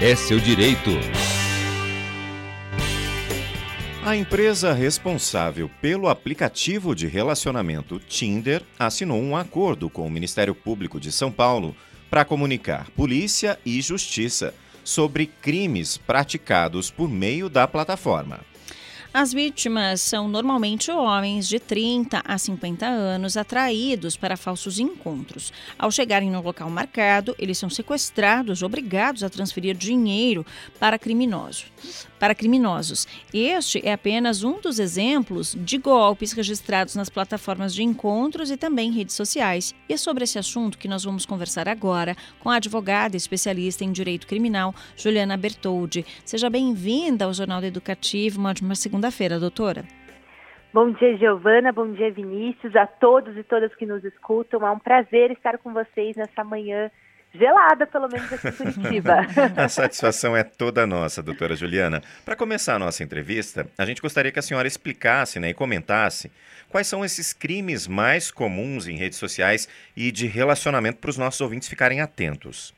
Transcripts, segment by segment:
é seu direito. A empresa responsável pelo aplicativo de relacionamento Tinder assinou um acordo com o Ministério Público de São Paulo para comunicar polícia e justiça sobre crimes praticados por meio da plataforma. As vítimas são normalmente homens de 30 a 50 anos atraídos para falsos encontros. Ao chegarem no local marcado, eles são sequestrados, obrigados a transferir dinheiro para criminosos. Para criminosos. Este é apenas um dos exemplos de golpes registrados nas plataformas de encontros e também redes sociais. E é sobre esse assunto que nós vamos conversar agora com a advogada especialista em direito criminal, Juliana Bertoldi. Seja bem-vinda ao Jornal Educativo. Uma ótima segunda segunda-feira, doutora. Bom dia, Giovana. Bom dia, Vinícius. A todos e todas que nos escutam. É um prazer estar com vocês nessa manhã gelada, pelo menos aqui em Curitiba. a satisfação é toda nossa, doutora Juliana. Para começar a nossa entrevista, a gente gostaria que a senhora explicasse né, e comentasse quais são esses crimes mais comuns em redes sociais e de relacionamento para os nossos ouvintes ficarem atentos.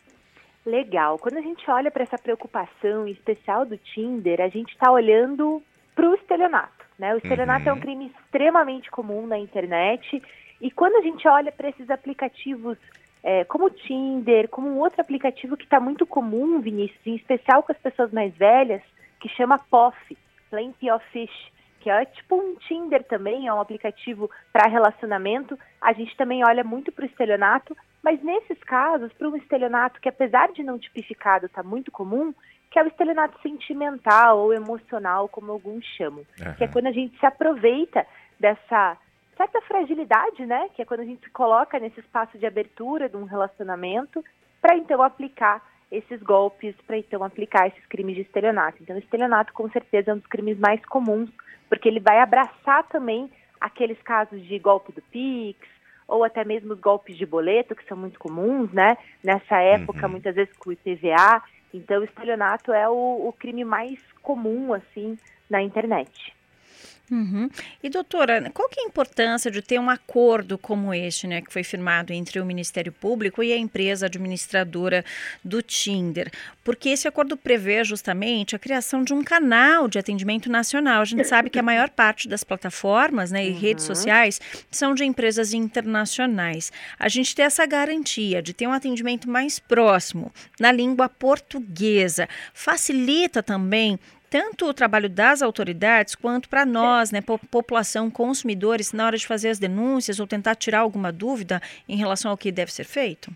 Legal. Quando a gente olha para essa preocupação especial do Tinder, a gente está olhando para o estelionato. Né? O estelionato uhum. é um uhum. crime extremamente comum na internet e quando a gente olha para esses aplicativos é, como o Tinder, como um outro aplicativo que está muito comum, Vinícius, em especial com as pessoas mais velhas, que chama POF, Plenty of Fish, que é tipo um Tinder também, é um aplicativo para relacionamento. A gente também olha muito para o estelionato, mas nesses casos, para um estelionato que apesar de não tipificado está muito comum, que é o estelionato sentimental ou emocional, como alguns chamam, uhum. que é quando a gente se aproveita dessa certa fragilidade, né, que é quando a gente se coloca nesse espaço de abertura de um relacionamento para então aplicar esses golpes, para então aplicar esses crimes de estelionato. Então, o estelionato com certeza é um dos crimes mais comuns, porque ele vai abraçar também aqueles casos de golpe do Pix, ou até mesmo os golpes de boleto, que são muito comuns, né? Nessa época, uhum. muitas vezes com o IPVA. Então, o estelionato é o, o crime mais comum, assim, na internet. Uhum. E doutora, qual que é a importância de ter um acordo como este, né, que foi firmado entre o Ministério Público e a empresa administradora do Tinder? Porque esse acordo prevê justamente a criação de um canal de atendimento nacional. A gente sabe que a maior parte das plataformas né, e uhum. redes sociais são de empresas internacionais. A gente tem essa garantia de ter um atendimento mais próximo na língua portuguesa. Facilita também tanto o trabalho das autoridades quanto para nós, né, população, consumidores, na hora de fazer as denúncias ou tentar tirar alguma dúvida em relação ao que deve ser feito?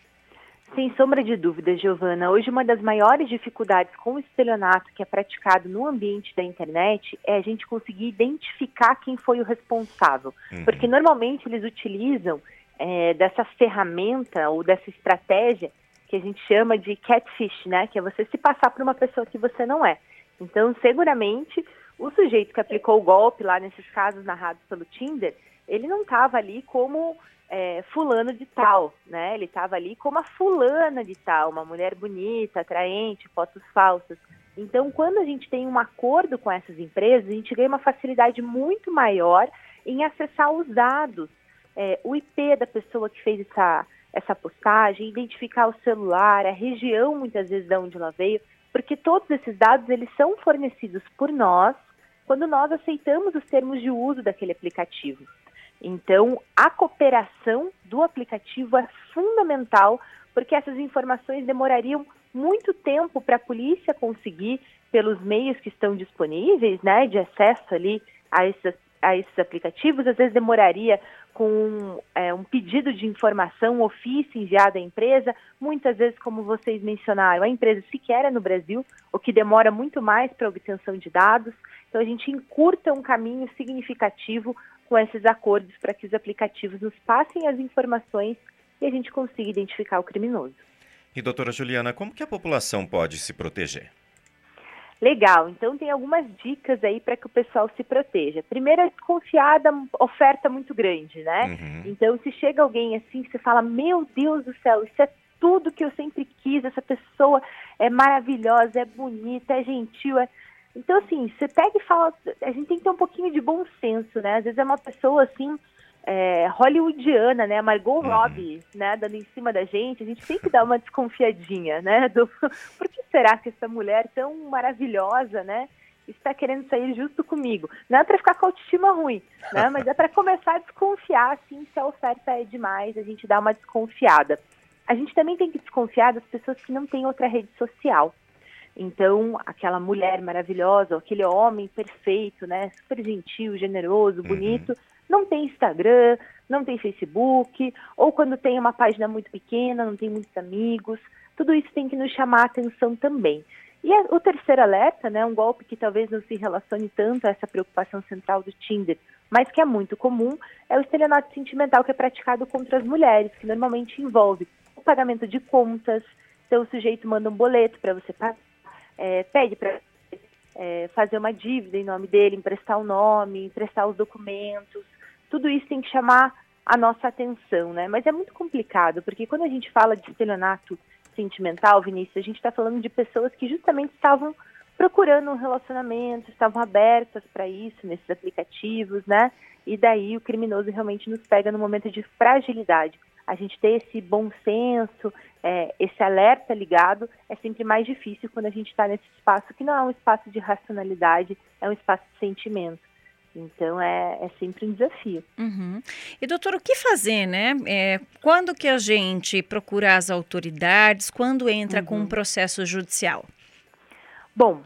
Sem sombra de dúvida, Giovana. Hoje, uma das maiores dificuldades com o estelionato que é praticado no ambiente da internet é a gente conseguir identificar quem foi o responsável. Uhum. Porque normalmente eles utilizam é, dessa ferramenta ou dessa estratégia que a gente chama de catfish, né? Que é você se passar por uma pessoa que você não é. Então, seguramente, o sujeito que aplicou o golpe lá nesses casos narrados pelo Tinder, ele não estava ali como é, fulano de tal, né? Ele estava ali como a fulana de tal, uma mulher bonita, atraente, fotos falsas. Então, quando a gente tem um acordo com essas empresas, a gente ganha uma facilidade muito maior em acessar os dados, é, o IP da pessoa que fez essa, essa postagem, identificar o celular, a região, muitas vezes, de onde ela veio porque todos esses dados eles são fornecidos por nós quando nós aceitamos os termos de uso daquele aplicativo. Então, a cooperação do aplicativo é fundamental, porque essas informações demorariam muito tempo para a polícia conseguir, pelos meios que estão disponíveis, né, de acesso ali a esses, a esses aplicativos, às vezes demoraria com é, um pedido de informação, um ofício enviado à empresa, muitas vezes, como vocês mencionaram, a empresa sequer é no Brasil, o que demora muito mais para a obtenção de dados. Então, a gente encurta um caminho significativo com esses acordos para que os aplicativos nos passem as informações e a gente consiga identificar o criminoso. E, doutora Juliana, como que a população pode se proteger? Legal, então tem algumas dicas aí para que o pessoal se proteja. Primeiro, é desconfiar da oferta muito grande, né? Uhum. Então, se chega alguém assim, você fala: Meu Deus do céu, isso é tudo que eu sempre quis, essa pessoa é maravilhosa, é bonita, é gentil. É... Então, assim, você pega e fala: A gente tem que ter um pouquinho de bom senso, né? Às vezes é uma pessoa assim é, hollywoodiana, né? Margot uhum. Robbie, né? Dando em cima da gente, a gente tem que dar uma desconfiadinha, né? Do, por que será que essa mulher tão maravilhosa, né? Está querendo sair justo comigo. Não é para ficar com a autoestima ruim, né? Mas é para começar a desconfiar, assim, se a oferta é demais, a gente dá uma desconfiada. A gente também tem que desconfiar das pessoas que não têm outra rede social. Então, aquela mulher maravilhosa, aquele homem perfeito, né? Super gentil, generoso, uhum. bonito. Uhum não tem Instagram, não tem Facebook, ou quando tem uma página muito pequena, não tem muitos amigos. Tudo isso tem que nos chamar a atenção também. E o terceiro alerta, né, um golpe que talvez não se relacione tanto a essa preocupação central do Tinder, mas que é muito comum, é o estelionato sentimental que é praticado contra as mulheres, que normalmente envolve o pagamento de contas, então o sujeito manda um boleto para você pagar, é, pede para é, fazer uma dívida em nome dele, emprestar o nome, emprestar os documentos, tudo isso tem que chamar a nossa atenção, né? Mas é muito complicado, porque quando a gente fala de estelionato sentimental, Vinícius, a gente está falando de pessoas que justamente estavam procurando um relacionamento, estavam abertas para isso nesses aplicativos, né? E daí o criminoso realmente nos pega no momento de fragilidade. A gente ter esse bom senso, é, esse alerta ligado, é sempre mais difícil quando a gente está nesse espaço que não é um espaço de racionalidade, é um espaço de sentimento. Então é, é sempre um desafio. Uhum. E doutor, o que fazer, né? É, quando que a gente procura as autoridades? Quando entra uhum. com um processo judicial? Bom,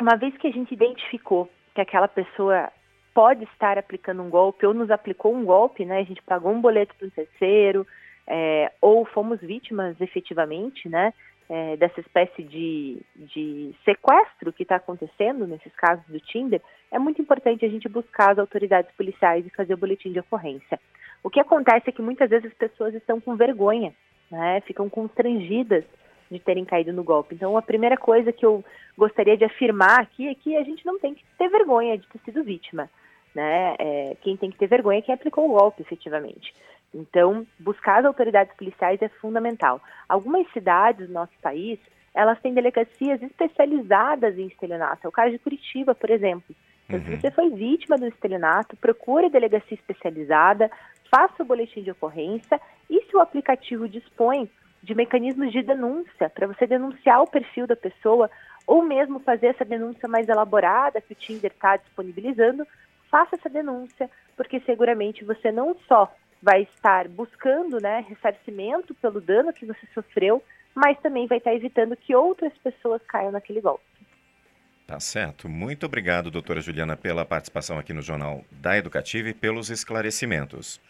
uma vez que a gente identificou que aquela pessoa pode estar aplicando um golpe ou nos aplicou um golpe, né? A gente pagou um boleto para um terceiro, é, ou fomos vítimas efetivamente, né? É, dessa espécie de, de sequestro que está acontecendo nesses casos do Tinder, é muito importante a gente buscar as autoridades policiais e fazer o boletim de ocorrência. O que acontece é que muitas vezes as pessoas estão com vergonha, né? ficam constrangidas de terem caído no golpe. Então, a primeira coisa que eu gostaria de afirmar aqui é que a gente não tem que ter vergonha de ter sido vítima. Né? É, quem tem que ter vergonha é quem aplicou o golpe, efetivamente. Então, buscar as autoridades policiais é fundamental. Algumas cidades do nosso país, elas têm delegacias especializadas em estelionato. É o caso de Curitiba, por exemplo. Então, uhum. se você foi vítima do estelionato, procure a delegacia especializada, faça o boletim de ocorrência e se o aplicativo dispõe de mecanismos de denúncia para você denunciar o perfil da pessoa ou mesmo fazer essa denúncia mais elaborada que o Tinder está disponibilizando, faça essa denúncia, porque seguramente você não só vai estar buscando né, ressarcimento pelo dano que você sofreu, mas também vai estar evitando que outras pessoas caiam naquele golpe. Tá certo. Muito obrigado, doutora Juliana, pela participação aqui no Jornal da Educativa e pelos esclarecimentos.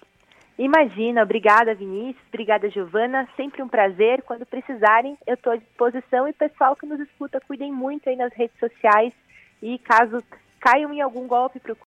Imagina, obrigada Vinícius, obrigada Giovana, sempre um prazer. Quando precisarem, eu estou à disposição e pessoal que nos escuta, cuidem muito aí nas redes sociais e caso caiam em algum golpe, procurem